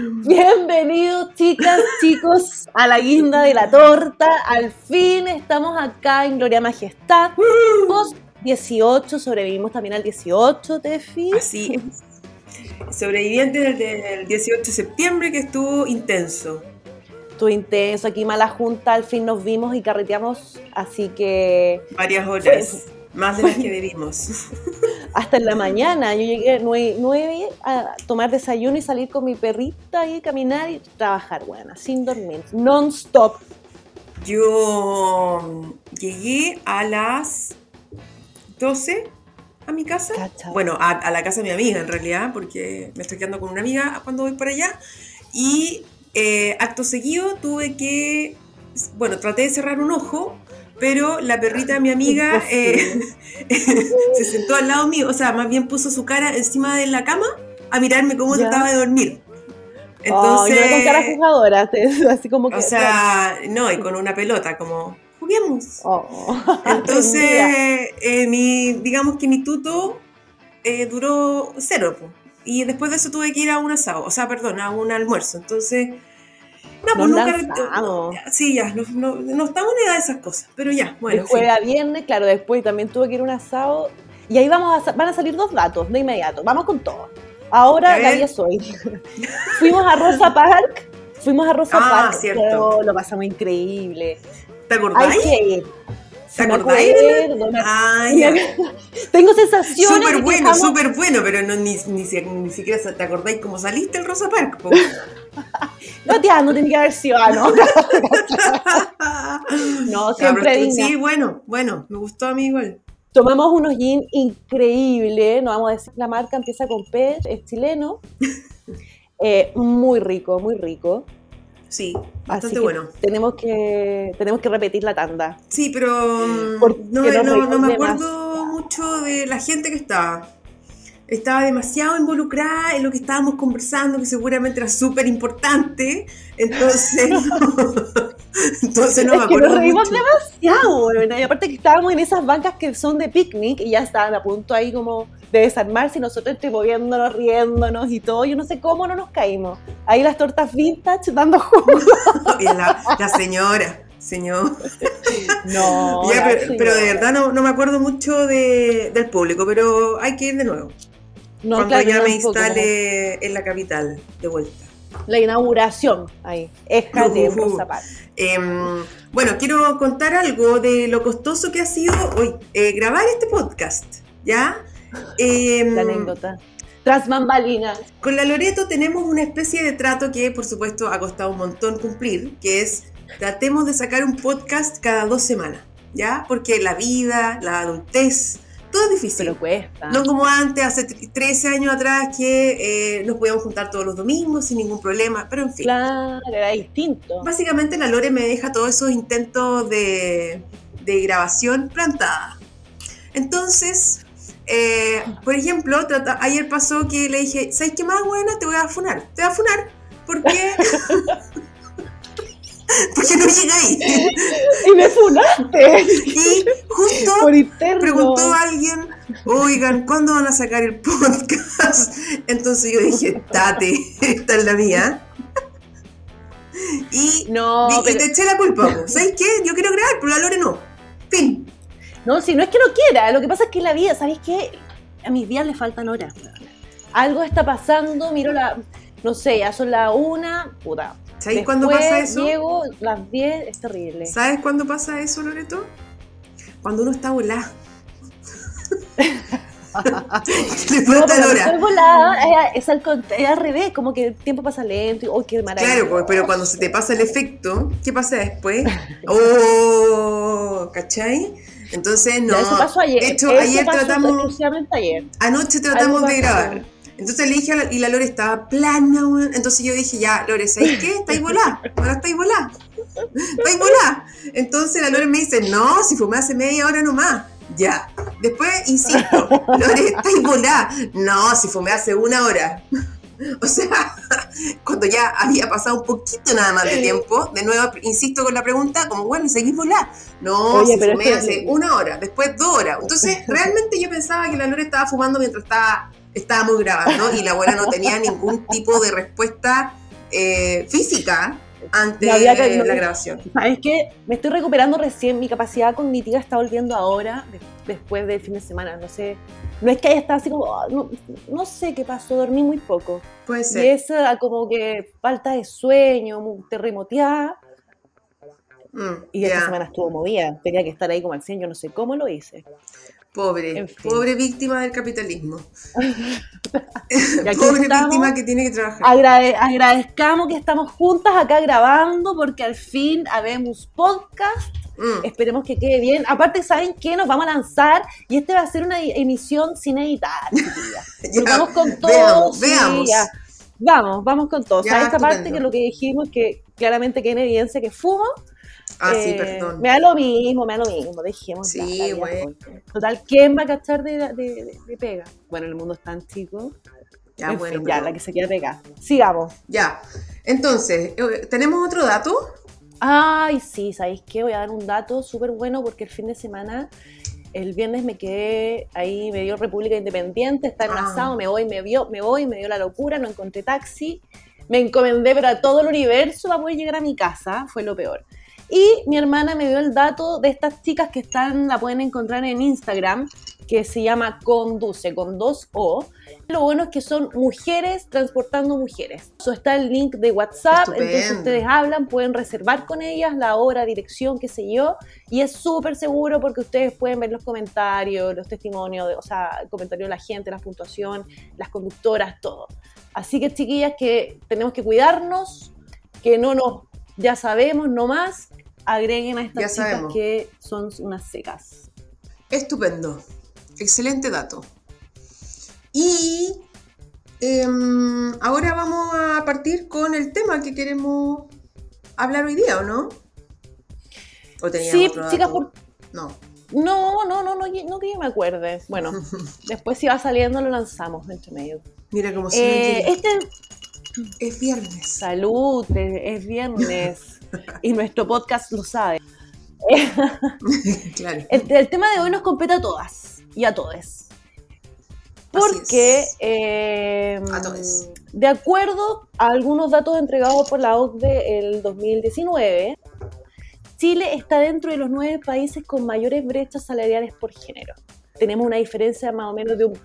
Bienvenidos, chicas, chicos, a la guinda de la torta. Al fin estamos acá en Gloria Majestad. Post 18, sobrevivimos también al 18, Tefi. Así es. Sobreviviente del, del 18 de septiembre que estuvo intenso. Estuvo intenso, aquí mala junta, al fin nos vimos y carreteamos, así que... Varias horas, más de las que debimos. hasta en la mañana. Yo llegué a 9, a tomar desayuno y salir con mi perrita y caminar y trabajar, bueno, sin dormir, non-stop. Yo llegué a las 12 a mi casa. Cacha. Bueno, a, a la casa de mi amiga en realidad, porque me estoy quedando con una amiga cuando voy para allá. Y eh, acto seguido tuve que, bueno, traté de cerrar un ojo, pero la perrita de mi amiga eh, se sentó al lado mío, o sea, más bien puso su cara encima de la cama a mirarme cómo Ya. trataba de dormir. Oh, y Entonces, no con cara jugadora, así como que... o sea, no, y con una pelota, como, juguemos. Oh. Entonces, eh, mi, digamos que mi tuto eh, duró cero. po. Y después de eso tuve que ir a un asado, o sea, perdón, a un almuerzo. Entonces, no, pues nunca. lanzamos. Sí, ya, no, no, no estamos en edad de esas cosas, pero ya, bueno. de jueves a viernes, claro, después también tuve que ir a un asado. Y ahí vamos a, van a salir dos datos de inmediato. Vamos con todo. Ahora. Gabriela soy. fuimos a Rosa Park. Fuimos a Rosa Ah, Park. cierto. pero lo pasamos increíble. ¿Te Hay acordáis? que ir. ¿Te Sí, me acordáis? acuerdo, me- Ah, ya. Tengo sensaciones. Súper bueno, estamos- súper bueno, pero no, ni, ni, ni siquiera te acordáis cómo saliste el Rosa Park. po. No, tía, no tiene que haber sido. ah, no. No, siempre digna. Sí, bueno, bueno, me gustó a mí igual. Tomamos unos gin increíbles, no vamos a decir la marca, empieza con P, es chileno. Eh, muy rico, muy rico. Sí, Así bastante que bueno. tenemos que tenemos que repetir la tanda. Sí, pero mm, no, me acuerdo mucho de la gente que estaba. Estaba demasiado involucrada en lo que estábamos conversando, que seguramente era súper importante. Entonces, entonces no me es que acuerdo nos reímos mucho. demasiado, bueno, y aparte que estábamos en esas bancas que son de picnic y ya estaban a punto ahí como de desarmarse y nosotros entre moviéndonos, riéndonos y todo. Yo no sé cómo no nos caímos. Ahí las tortas vintage dando jugo. Y la, la señora, señor. No, Ya, pero de verdad no, no me acuerdo mucho de- del público, pero hay que ir de nuevo. No, cuando claro, ya no, me instale en la capital, de vuelta. La inauguración ahí. Ujú. Rosa Parks. Em, bueno, quiero contar algo de lo costoso que ha sido hoy eh, grabar este podcast, ¿ya? Em, La anécdota. Tras bambalinas. con la Loreto tenemos una especie de trato que, por supuesto, ha costado un montón cumplir, que es tratemos de sacar un podcast cada dos semanas, ¿ya? Porque la vida, la adultez, todo es difícil. Pero cuesta. No como antes, hace tr- 13 años atrás, que eh, nos podíamos juntar todos los domingos sin ningún problema, pero en fin. Claro, era distinto. Básicamente la Lore me deja todos esos intentos de, de grabación plantada. Entonces, eh, por ejemplo, trata- ayer pasó que le dije, ¿sabes qué más, buena? Te voy a funar. Te voy a funar porque... porque no llegáis. Y me funaste. Y justo Por interno. preguntó alguien, oigan, ¿cuándo van a sacar el podcast? Entonces yo dije, date, esta es la mía. Y, No, pero- te eché la culpa. ¿Sabes qué? Yo quiero grabar, pero la Lore no. Fin. No, si no es que no quiera, lo que pasa es que la vida, ¿sabéis qué? A mis días le faltan horas. Algo está pasando, miro la, no sé, ya son las una, puta. ¿Sabes cuándo Después pasa eso? Llego las 10, es terrible. ¿Sabes cuándo pasa eso, Loreto? Cuando uno está volado. Le No, pero hora. volada, es, al, es al revés, como que el tiempo pasa lento y, ¡oh, qué maravilla! Claro, pues, pero cuando se te pasa el efecto, ¿qué pasa después? ¡Oh! ¿Cachai? Entonces, no. Ya, eso pasó ayer. De hecho, Eso ayer pasó tratamos. ayer. Anoche tratamos de grabar. Entonces le dije a la, y la Lore estaba plana, weón. Entonces yo dije, ya, Lore, ¿sabes qué? Estáis volá. Ahora estáis volá. Estáis volá. Entonces la Lore me dice, no, si fumé hace media hora nomás. Ya. Después, insisto, Lore, estáis volá. No, si fumé hace una hora. O sea, cuando ya había pasado un poquito nada más de tiempo, de nuevo insisto con la pregunta, como bueno, ¿seguís volá? No, Oye, si fumé hace una hora, después dos horas. Entonces, realmente yo pensaba que la Lore estaba fumando mientras estaba, estábamos grabando y la abuela no tenía ningún tipo de respuesta eh, física antes No había que- de no- la grabación. ¿Sabes qué? Me estoy recuperando recién, mi capacidad cognitiva está volviendo ahora, de- después del fin de semana, no sé. No es que haya estado así como, ah, no, no sé qué pasó, dormí muy poco. Puede Y ser. esa como que falta de sueño, terremoteada, Mm, y esta ya. semana estuvo movida, tenía que estar ahí como al 100, yo no sé cómo lo hice. Pobre, En fin. pobre víctima del capitalismo. Pobre estamos. víctima que tiene que trabajar. Agrade- agradezcamos que estamos juntas acá grabando porque al fin habemos podcast. Mm, Esperemos que quede bien. Aparte, ¿saben qué? Nos vamos a lanzar y este va a ser una emisión sin editar, ya, vamos con todo. veamos, veamos. Vamos, vamos con todo. Ya, ¿Sabes esta parte que lo que dijimos que claramente queda en evidencia que fumo? Ah, sí, Eh, perdón. Me da lo mismo, me da lo mismo. Dejemos Sí, güey. corta. Total, ¿quién va a cachar de, de- de- de pega? Bueno, el mundo es tan chico. Ya, En bueno, fin, ya, la que se quiera pegar. Sigamos. ya. Entonces, eh, ¿tenemos otro dato? Ay, sí, ¿sabéis qué? Voy a dar un dato súper bueno porque el fin de semana, el viernes me quedé ahí, me dio República Independiente, está en un Ah. me voy, me vio, me voy, me dio la locura, no encontré taxi, me encomendé pero a todo el universo para poder llegar a mi casa, fue lo peor. Y mi hermana me dio el dato de estas chicas que están, la pueden encontrar en Instagram, que se llama Conduce, con dos O. Lo bueno es que son mujeres transportando mujeres. Eso está el link de WhatsApp, Estupendo. entonces ustedes hablan, pueden reservar con ellas la hora, dirección, qué sé yo, y es súper seguro porque ustedes pueden ver los comentarios, los testimonios, de- o sea, el comentario de la gente, la puntuación, las conductoras, todo. Así que chiquillas que tenemos que cuidarnos, que no nos, ya sabemos, no más, agreguen a estas Ya chicas que son unas secas. Estupendo. Excelente dato. Y em, ahora vamos a partir con el tema que queremos hablar hoy día, ¿o no? ¿O Sí, otro chicas, dato? por- No. no, no, no, no, no que yo me acuerde. Bueno, después si va saliendo lo lanzamos entre medio. Mira cómo se Eh, este Es viernes. salud, es es viernes y nuestro podcast lo sabe. claro. El, el tema de hoy nos compete a todas y a todos. Porque, eh, A todes. de acuerdo a algunos datos entregados por la OCDE el 2019, Chile está dentro de los nueve países con mayores brechas salariales por género. Tenemos una diferencia más o menos de un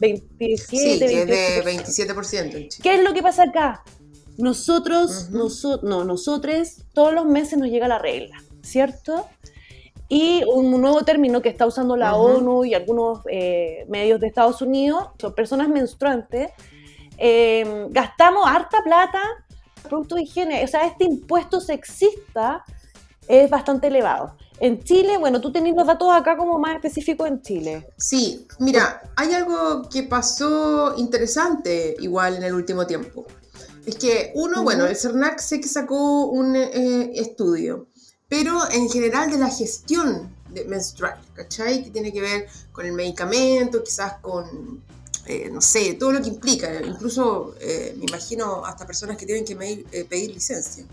27, Sí, que es de 28%. 27% en Chile. ¿Qué es lo que pasa acá? Nosotros, noso- no, nosotros, todos los meses nos llega la regla, ¿cierto? Y un nuevo término que está usando la. ONU y algunos eh, medios de Estados Unidos, son personas menstruantes, eh, gastamos harta plata en productos de higiene. O sea, este impuesto sexista es bastante elevado. En Chile, bueno, tú tenés los datos acá como más específicos en Chile. Sí, mira, hay algo que pasó interesante igual en el último tiempo. Es que uno, bueno, el CERNAC sé que sacó un eh, estudio, pero en general de la gestión de- menstrual, ¿cachai? Que tiene que ver con el medicamento, quizás con, eh, no sé, todo lo que implica, incluso eh, me imagino hasta personas que tienen que medir- pedir licencia.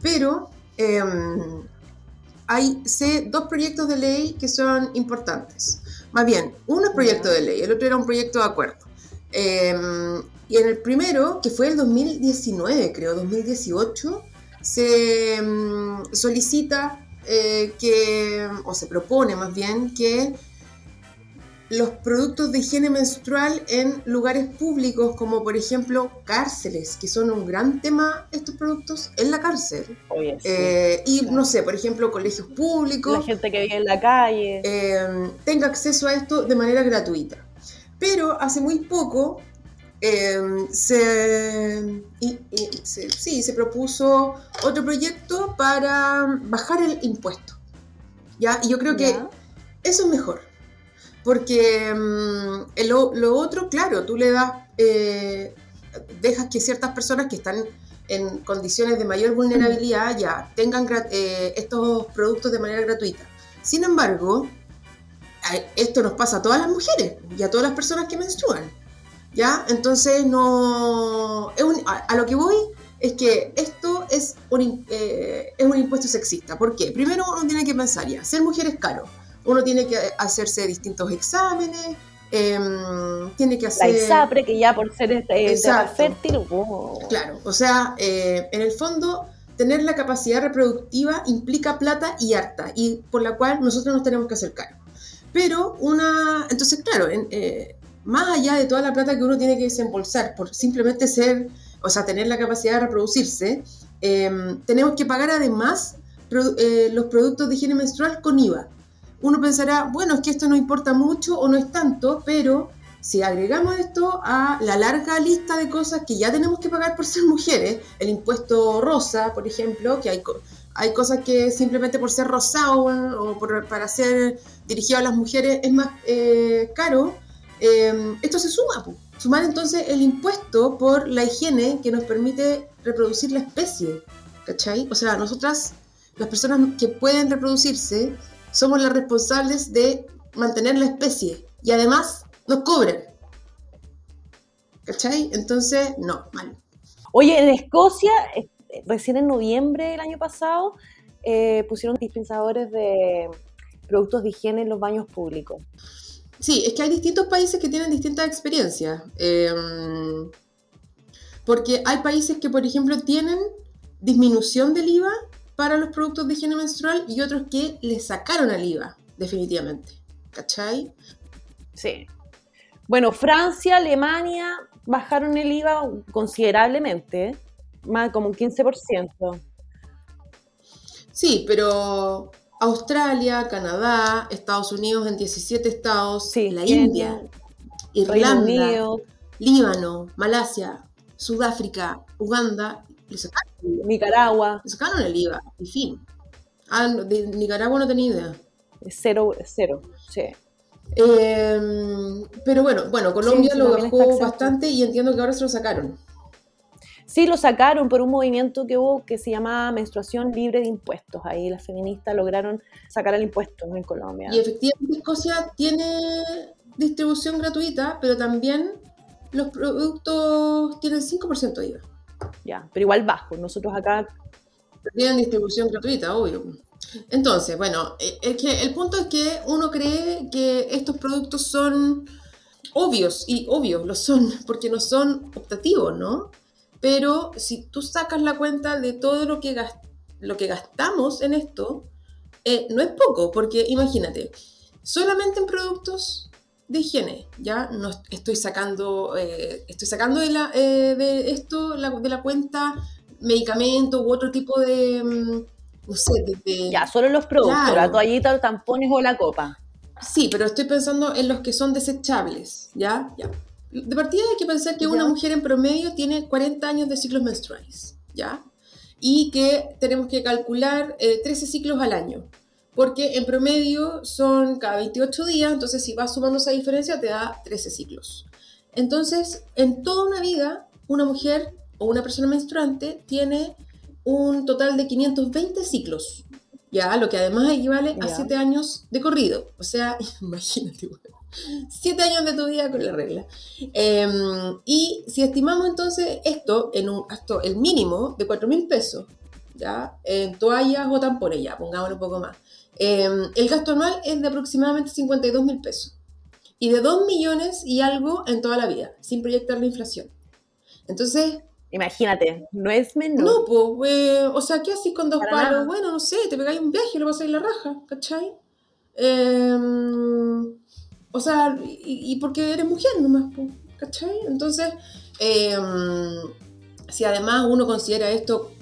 Pero em, hay sé, dos proyectos de ley que son importantes. Más bien, uno es proyecto de ley, el otro era un proyecto de acuerdo. Eh, y en el primero, que fue el 2019, creo, 2018, se mm, solicita eh, que, o se propone más bien, que los productos de higiene menstrual en lugares públicos, como por ejemplo cárceles, que son un gran tema estos productos en la cárcel, Oye, sí. eh, y claro. no sé, por ejemplo, colegios públicos, la gente que vive en la calle. eh, tenga acceso a esto de manera gratuita. Pero hace muy poco eh, se, y- y se- sí, se propuso otro proyecto para bajar el impuesto. ¿ya? Y yo creo que Ya. eso es mejor. Porque el lo, lo otro, claro, tú le das, eh, dejas que ciertas personas que están en condiciones de mayor vulnerabilidad ya tengan eh, estos productos de manera gratuita. Sin embargo, esto nos pasa a todas las mujeres y a todas las personas que menstruan. ¿Ya? Entonces, no. es un- a, a lo que voy es que esto es un, eh, es un impuesto sexista. ¿Por qué? Primero, uno tiene que pensar ya: ser mujer es caro. Uno tiene que hacerse distintos exámenes, em, tiene que hacer... La ISAPRE, que ya por ser Exacto. fértil... oh. Claro, o sea, eh, en el fondo, tener la capacidad reproductiva implica plata y harta, y por la cual nosotros nos tenemos que hacer cargo. Pero una, entonces, claro, en- eh, más allá de toda la plata que uno tiene que desembolsar por simplemente ser, o sea, tener la capacidad de reproducirse, eh, tenemos que pagar además produ- eh, los productos de higiene menstrual con IVA. Uno pensará, bueno, es que esto no importa mucho o no es tanto, pero si agregamos esto a la larga lista de cosas que ya tenemos que pagar por ser mujeres, el impuesto rosa, por ejemplo, que hay, hay cosas que simplemente por ser rosado o por- para ser dirigido a las mujeres es más eh, caro, eh, esto se suma. Sumar entonces el impuesto por la higiene que nos permite reproducir la especie. ¿Cachai? O sea, nosotras, las personas que pueden reproducirse, somos las responsables de mantener la especie. Y además nos cobran. ¿Cachai? Entonces, no, mal. Oye, en Escocia, eh, recién en noviembre del año pasado, eh, pusieron dispensadores de productos de higiene en los baños públicos. Sí, es que hay distintos países que tienen distintas experiencias. Eh, porque hay países que, por ejemplo, tienen disminución del IVA para los productos de higiene menstrual y otros que le sacaron al IVA, definitivamente. ¿Cachai? Sí. Bueno, Francia, Alemania bajaron el IVA considerablemente, más como un 15%. Sí, pero Australia, Canadá, Estados Unidos en 17 estados, Sí, la India, Irlanda, Líbano, Malasia, Sudáfrica, Uganda, le sacaron, el IVA, Nicaragua, le sacaron el IVA, y fin. Ah, de Nicaragua no tenía idea. cero, cero. Sí. Eh, pero bueno, bueno, Colombia Sí, lo bajó bastante y entiendo que ahora se lo sacaron. Sí, lo sacaron por un movimiento que hubo que se llamaba menstruación libre de impuestos. Ahí las feministas lograron sacar el impuesto en Colombia. Y efectivamente Escocia tiene distribución gratuita, pero también los productos tienen 5% de IVA. Pero igual bajo. Nosotros acá Tienen distribución gratuita, obvio. Entonces, bueno, eh, es que el punto es que uno cree que estos productos son obvios, y obvios lo son, porque no son optativos, ¿no? Pero si tú sacas la cuenta de todo lo que, gas- lo que gastamos en esto, eh, no es poco, porque imagínate, solamente en productos de higiene, ya no est- estoy sacando, eh, estoy sacando de, la, eh, de esto, la- de la cuenta medicamentos u otro tipo de, mm, no sé, de, de- Ya, solo los productos, Claro. la toallita, los tampones o la copa. Sí, pero estoy pensando en los que son desechables, ¿ya? Ya. De partida hay que pensar que Ya. una mujer en promedio tiene 40 años de ciclos menstruales, ¿ya? Y que tenemos que calcular eh, 13 ciclos al año, porque en promedio son cada 28 días, entonces si vas sumando esa diferencia te da 13 ciclos. Entonces, en toda una vida, una mujer o una persona menstruante tiene un total de 520 ciclos, ya, lo que además equivale a Ya. 7 años de corrido. O sea, imagínate, güey. 7 años de tu vida con la regla. Em, y si estimamos entonces esto en un esto, el mínimo de 4 mil pesos, ya, en toallas o tampones, ya, pongámoslo un poco más. Em, el gasto anual es de aproximadamente 52 mil pesos. Y de 2 millones y algo en toda la vida, sin proyectar la inflación. Entonces, Imagínate, no es menor. no, pues, o sea, ¿qué haces con dos Para palos? nada. Bueno, no sé, te pegáis un viaje, lo pasáis la raja, ¿cachai? Em, o sea, y, y porque eres mujer nomás, pues, ¿cachai? Entonces, em, si además uno considera esto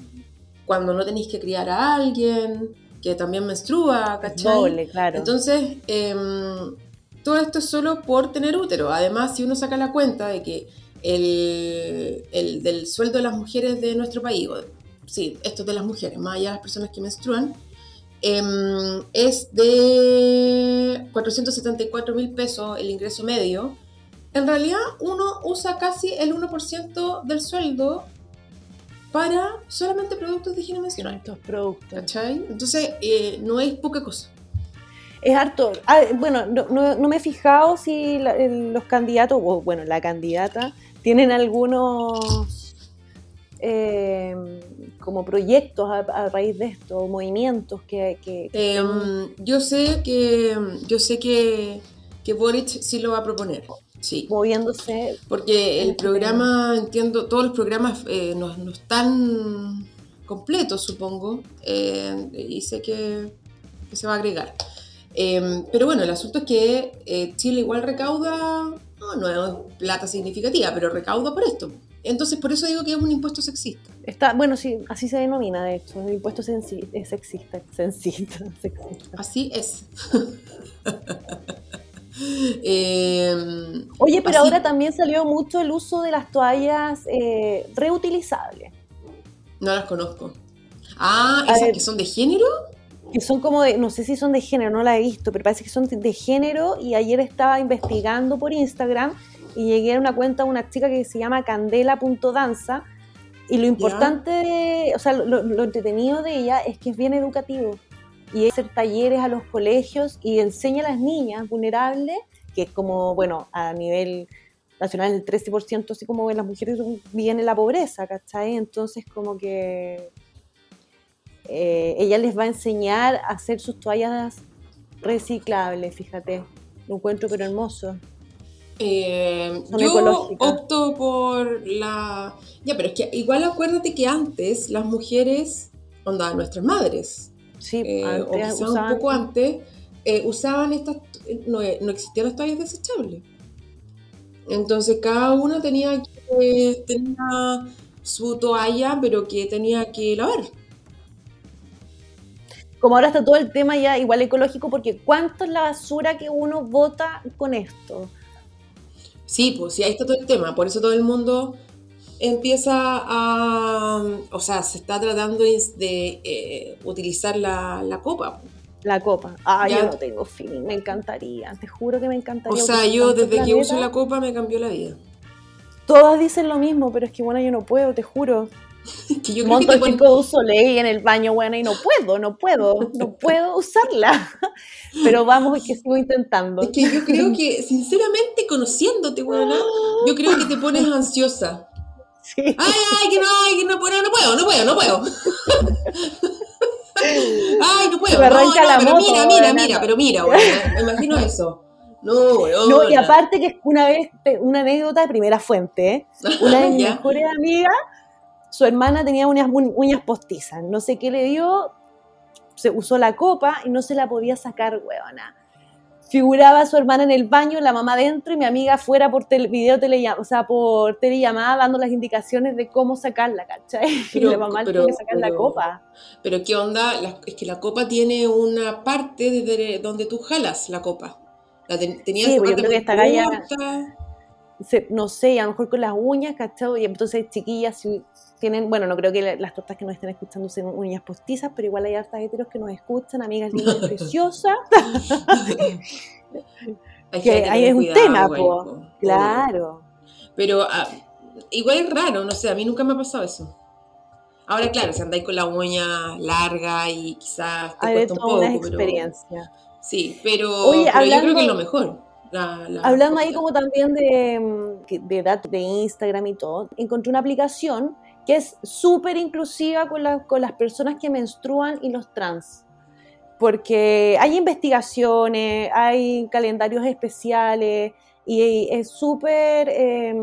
cuando no tenéis que criar a alguien, que también menstrua, ¿cachai? Doble, claro. Entonces, em, todo esto es solo por tener útero. Además, si uno saca la cuenta de que el, el del sueldo de las mujeres de nuestro país, o- sí, esto es de las mujeres, más allá de las personas que menstruan, em, es de 474 mil pesos el ingreso medio. En realidad, uno usa casi el 1% del sueldo para solamente productos de higiene menstrual. estos productos. ¿Cachai? Entonces, eh, no es poca cosa. Es harto. Ah, bueno, no, no- no me he fijado si la- los candidatos, o bueno, la candidata, tienen algunos eh, como proyectos a, a raíz de esto, movimientos que... que- que Eh, estén- yo sé que yo sé que, que Boric sí lo va a proponer. Sí. Moviéndose. Porque el programa, entiendo, todos los programas eh, no, no, están completos, supongo. Eh, y sé que, que, se va a agregar. Eh, pero bueno, el asunto es que eh, Chile igual recauda, no, no es plata significativa, pero recauda por esto. Entonces, por eso digo que es un impuesto sexista. Está, bueno, sí, así se denomina, de hecho, el impuesto sexista, sexista, sexista. Así es. eh, Oye, pero así- ahora también salió mucho el uso de las toallas eh, reutilizables, No las conozco. Ah, esas ver. que son de género. que son como de, no sé si son de género, no la he visto, pero parece que son de género y ayer estaba investigando por Instagram y llegué a una cuenta de una chica que se llama candela.danza y lo importante, de- o sea, lo, lo entretenido de ella es que es bien educativo y hacer talleres a los colegios y enseña a las niñas vulnerables, que es como, bueno, a nivel nacional el 13%, así como las mujeres viven en la pobreza, ¿cachai? Entonces como que eh, ella les va a enseñar a hacer sus toallas reciclables, fíjate. Lo encuentro pero hermoso. Eh, yo ecológicas. opto por la. Ya, pero es que igual acuérdate que antes las mujeres, onda, nuestras madres, Sí, eh, o quizás un poco antes, eh, usaban estas. No, no existían las toallas desechables. Entonces cada una tenía que tenía su toalla, pero que tenía que lavar. Como ahora está todo el tema ya igual ecológico, porque ¿cuánto es la basura que uno bota con esto? Sí, pues sí, ahí está todo el tema. Por eso todo el mundo empieza a. O sea, se está tratando de, eh, utilizar la, la copa. La copa. Ah, Ya. yo no tengo fin, me encantaría, te juro que me O encantaría. sea, utilizar yo desde que uso la copa me cambió la vida. Todas dicen lo mismo, pero es que bueno, yo no puedo, te juro. Que yo Monto el chico de uso ley en el baño, bueno, y no puedo, no puedo, no puedo usarla. Pero vamos, que sigo intentando. Es que yo creo que, sinceramente, conociéndote, weona, yo creo que te pones ansiosa. Sí. Ay, ay, que no, ay, que no puedo, no puedo, no puedo, no puedo. Ay, no puedo. Se me arranca no, la pero moto, mira, mira, mira, pero mira, weona, me imagino eso. No. No, y aparte que una vez, una anécdota de primera fuente, ¿eh? una de mis mejores amigas, su hermana tenía uñas, mu- uñas postizas, no sé qué le dio, se usó la copa y no se la podía sacar, huevona. Figuraba a su hermana en el baño, la mamá dentro y mi amiga afuera por tele, video telellamada, o sea, por telellamada dando las indicaciones de cómo sacarla, ¿cachai? Pero- y la mamá pero- tuvo que sacar la copa. Pero qué onda, La- es que la copa tiene una parte desde donde tú jalas la copa. La ten- tenía Sí, pues yo creo que esta galla- no sé, a lo mejor con las uñas, ¿cachai? Y entonces, chiquillas, si tienen, bueno, no creo que la- las tortas que nos estén escuchando usen uñas postizas, pero igual hay hartas heteros que nos escuchan, amigas lindas, preciosas. Hay Que ahí es un tema, igual, po. po. Claro. Pero ah, igual es raro, no sé, a mí nunca me ha pasado eso. Ahora, claro, si andáis con la uña larga y quizás te Hay cuesta un poco, unas pero experiencias. sí, pero, Oye, pero yo creo que es lo mejor. la- la Hablando ahí como también de, mm, de datos de Instagram y todo, encontré una aplicación que es súper inclusiva con, la- con las personas que menstruan y los trans. Porque hay investigaciones, hay calendarios especiales y es súper eh,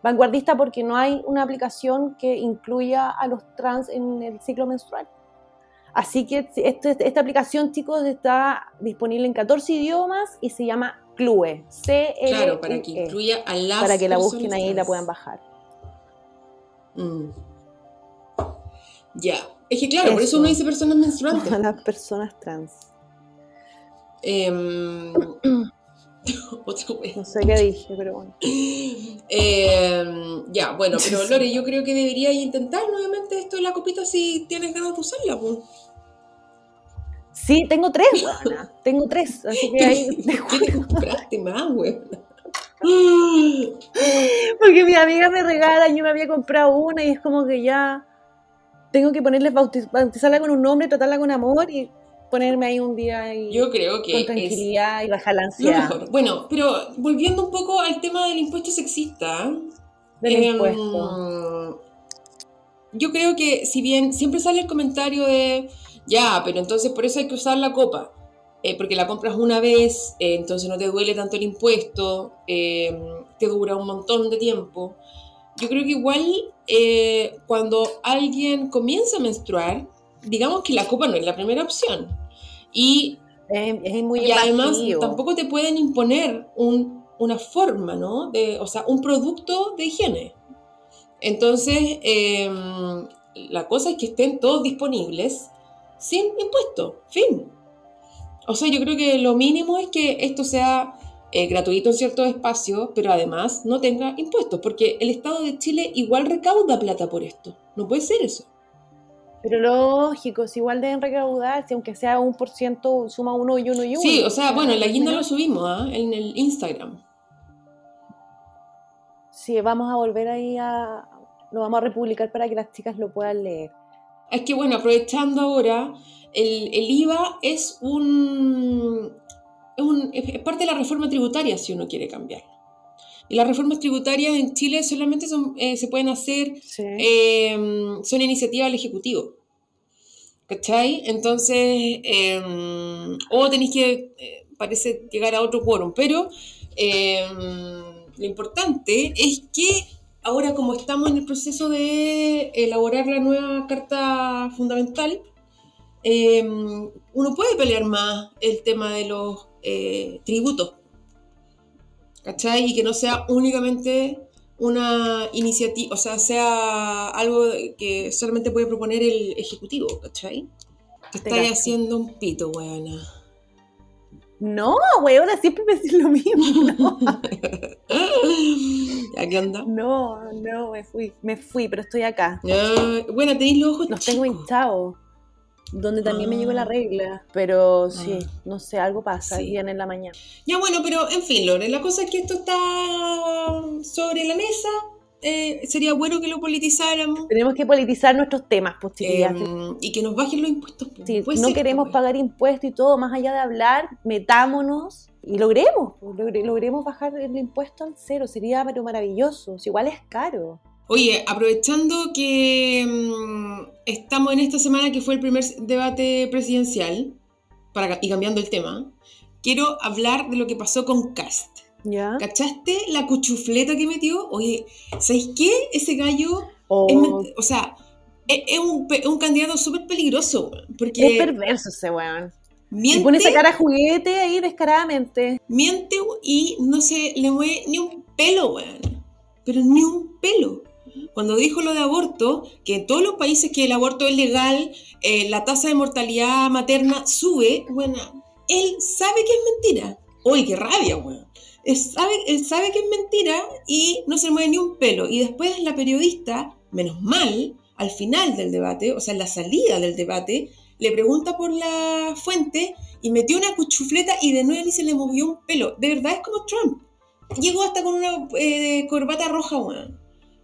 vanguardista porque no hay una aplicación que incluya a los trans en el ciclo menstrual. Así que este- esta aplicación, chicos, está disponible en 14 idiomas y se llama Clue. c l Claro, para que incluya a las E. para que la busquen ahí y la puedan bajar. Mm. Ya. Es que claro, por eso uno dice personas menstruantes. A las personas trans. Em, otra. No sé qué dije, pero bueno. Em, ya, bueno, pero Lore, yo creo que deberías intentar nuevamente esto de la copita si tienes ganas de usarla, pues. Sí, tengo tres, weona. Tengo tres. Así que ahí. ¿Qué te compraste más, güey? Porque mi amiga me regala, yo me había comprado una y es como que ya tengo que ponerles bautiz- bautizarla con un nombre, tratarla con amor y ponerme ahí un día y Yo creo que con tranquilidad y bajar la ansiedad mejor. Bueno, pero volviendo un poco al tema del impuesto sexista. del em, impuesto. Yo creo que si bien siempre sale el comentario de, ya, pero entonces por eso hay que usar la copa. Eh, porque la compras una vez, eh, entonces no te duele tanto el impuesto, eh, te dura un montón de tiempo. Yo creo que igual cuando alguien comienza a menstruar, digamos que la copa no es la primera opción. Y, es, muy y además tampoco te pueden imponer un, una forma, ¿no? De, o sea, un producto de higiene. Entonces, em, la cosa es que estén todos disponibles sin impuesto, fin. O sea, yo creo que lo mínimo es que esto sea eh, gratuito en ciertos espacios, pero además no tenga impuestos, porque el Estado de Chile igual recauda plata por esto. No puede ser eso. Pero lógico, si igual deben recaudar, si aunque sea un por ciento, suma uno y uno y uno. Sí, o sea, bueno, en la guinda lo subimos ¿ah? en el Instagram. Sí, vamos a volver ahí a. Lo vamos a republicar para que las chicas lo puedan leer. Es que bueno, aprovechando ahora, el, IVA es un, es parte de la reforma tributaria si uno quiere cambiar. Y las reformas tributarias en Chile solamente son, eh, se pueden hacer, em, son iniciativas del Ejecutivo. ¿Cachai? Entonces, em, o tenéis que, eh, parece, llegar a otro quórum, pero em, lo importante es que ahora como estamos en el proceso de elaborar la nueva Carta Fundamental, Em, uno puede pelear más el tema de los eh, tributos. ¿Cachai? Y que no sea únicamente una iniciativa, o sea, sea algo que solamente puede proponer el Ejecutivo, ¿cachai? Que estáis haciendo un pito, weona. No, weona, siempre me decís lo mismo. ¿A qué onda? No, no, me fui, me fui, pero estoy acá. bueno, tenéis los ojos Los tengo hinchados donde también me llegó la ah. regla, pero sí, ah. no sé, algo pasa sí. en la mañana. Ya bueno, pero en fin, Lore, la cosa es que esto está sobre la mesa. Eh, sería bueno que lo politizáramos. Tenemos que politizar nuestros temas, pues, y que nos bajen los impuestos. Pues, no queremos pues. pagar impuestos y todo, más allá de hablar, metámonos y logremos, logremos bajar el impuesto al cero. Sería pero maravilloso. igual es caro. Oye, aprovechando que mm, estamos en esta semana que fue el primer debate presidencial, para, y cambiando el tema, quiero hablar de lo que pasó con Cast. ¿Ya? ¿Cachaste la cuchufleta que metió? Oye, ¿sabéis qué? Ese gallo, oh. o sea, es, un, un, candidato súper peligroso, porque... Es perverso ese weón. Miente, y pone esa cara juguete ahí descaradamente. Miente y no se le mueve ni un pelo, weón. Pero ni un pelo cuando dijo lo de aborto, que en todos los países que el aborto es legal, eh, la tasa de mortalidad materna sube, bueno, él sabe que es mentira. Uy, qué rabia, weón. Él sabe, él sabe que es mentira y no se mueve ni un pelo. Y después la periodista, menos mal, al final del debate, o sea, en la salida del debate, le pregunta por la fuente y metió una cuchufleta y de nuevo ni se le movió un pelo. De verdad es como Trump. Llegó hasta con una eh, corbata roja, weón.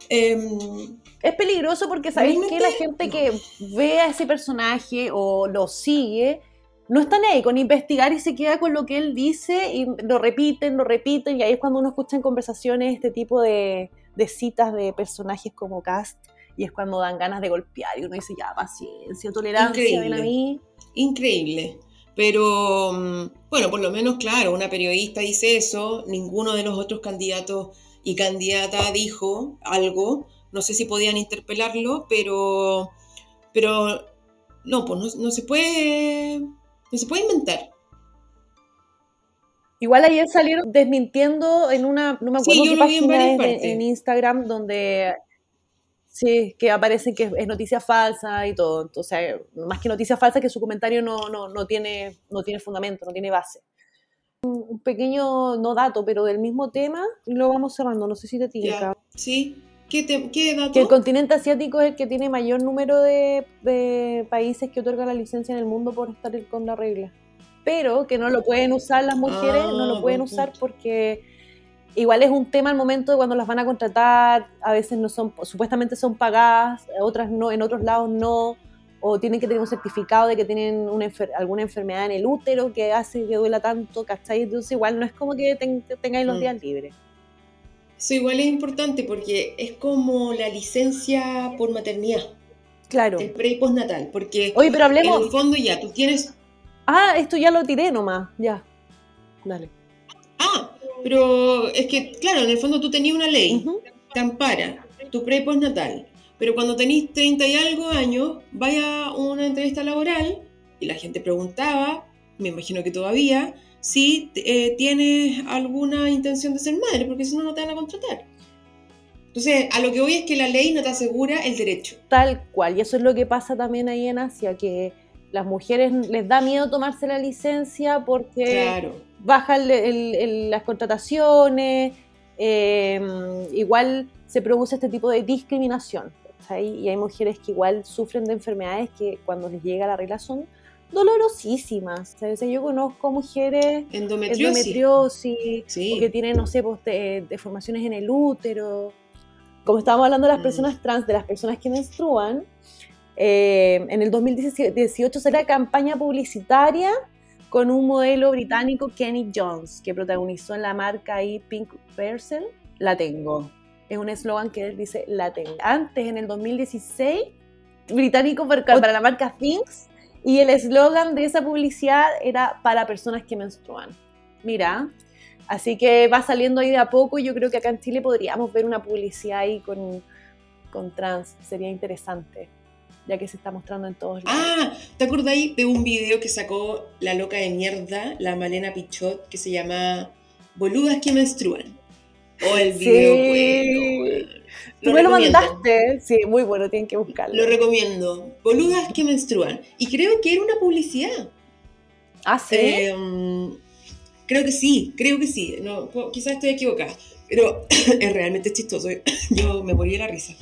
Em, es peligroso porque sabéis que la gente que ve a ese personaje o lo sigue no está ahí con investigar y se queda con lo que él dice y lo repiten, lo repiten y ahí es cuando uno escucha en conversaciones este tipo de, citas de personajes como Cast y es cuando dan ganas de golpear y uno dice ya paciencia, tolerancia, Increíble. a mí. Increíble. Pero mm, bueno, por lo menos claro, una periodista dice eso, ninguno de los otros candidatos y candidata dijo algo, no sé si podían interpelarlo, pero, pero no, pues no, se puede, no se puede inventar. Igual ayer salieron desmintiendo en una, no me acuerdo qué página en, Instagram, donde sí, que aparece que es noticia falsa y todo. Entonces, más que noticia falsa, que su comentario no, no, no, tiene, no tiene fundamento, no tiene base un pequeño, no dato, pero del mismo tema y lo vamos cerrando. No sé si te tinca. Sí. ¿Qué, ¿Qué, dato? Que el continente asiático es el que tiene mayor número de, países que otorgan la licencia en el mundo por estar con la regla. Pero que no lo pueden usar las mujeres, no lo ah, pueden usar porque igual es un tema al momento de cuando las van a contratar, a veces no son, supuestamente son pagadas, otras no, en otros lados no o tienen que tener un certificado de que tienen una alguna enfermedad en el útero que hace que duela tanto, ¿cachai? Entonces igual no es como que tengáis los mm. días libres. Eso igual es importante porque es como la licencia por maternidad. Claro. El pre y postnatal, porque Oye, pero hablemos... en el fondo ya tú tienes... Ah, esto ya lo tiré nomás, ya. Dale. Ah, pero es que, claro, en el fondo tú tenías una ley, Ujú. te ampara, tu pre postnatal. Pero cuando tenés 30 y algo años, vaya a una entrevista laboral y la gente preguntaba, me imagino que todavía, si eh, tienes alguna intención de ser madre, porque si no, no te van a contratar. Entonces, a lo que voy es que la ley no te asegura el derecho. Tal cual, y eso es lo que pasa también ahí en Asia, que las mujeres les da miedo tomarse la licencia porque Claro. Bajan el- el- las contrataciones, eh, igual se produce este tipo de discriminación. ¿cachai? Y hay mujeres que igual sufren de enfermedades que cuando les llega la regla son dolorosísimas. O sea, yo conozco mujeres Endometriosis. endometriosis, Sí. o que tienen, no sé, pues, de- deformaciones en el útero. Como estábamos hablando de las Mm. personas trans, de las personas que menstruan, eh, en el 2018 salió campaña publicitaria con un modelo británico, Kenny Jones, que protagonizó en la marca ahí Pink Person, La Tengo. Es un eslogan que él dice, La Tengo. Antes, en el 2016, británico para, para la marca Things, y el eslogan de esa publicidad era para personas que menstruan. Mira, así que va saliendo ahí de a poco y yo creo que acá en Chile podríamos ver una publicidad ahí con, con trans, sería interesante, ya que se está mostrando en todos lados. Ah, ¿te acordáis de un video que sacó la loca de mierda, la Malena Pichot, que se llama Boludas que menstruan? O el Sí. video, bueno, bueno. Tú me lo mandaste, sí, muy bueno, tienen que buscarlo. Lo recomiendo. Boludas que menstruan. Y creo que era una publicidad. ah, sí. Eh, creo que sí, creo que sí. No, quizás estoy equivocada. Pero es realmente chistoso. Yo me morí de la risa.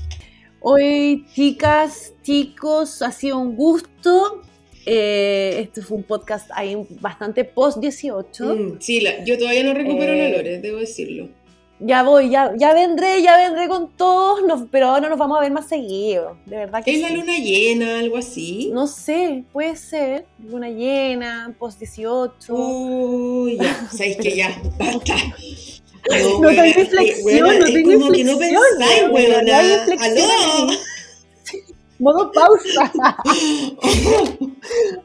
Hoy, chicas, chicos, ha sido un gusto. Eh, este fue un podcast ahí bastante post-18. Mm, sí, la- yo todavía no recupero Eh, la Lore, debo decirlo. Ya voy, ya, ya vendré, ya vendré con todos, nos- pero ahora nos vamos a ver más seguido. De verdad que ¿Es la luna llena, algo así? No sé, puede ser. Luna llena, post-18. Uy, ya, sabéis que ya, basta. No tengo inflexión, no tengo como que no pensáis, weona, no hay weona. inflexión Aló. Modo pausa.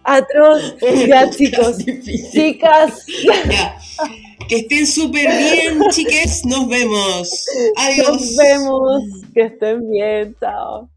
Atroz. Ya, chicos. Chicas. Ya. Que estén súper bien, chiques. Nos vemos. Adiós. Nos vemos. Que estén bien. Chao.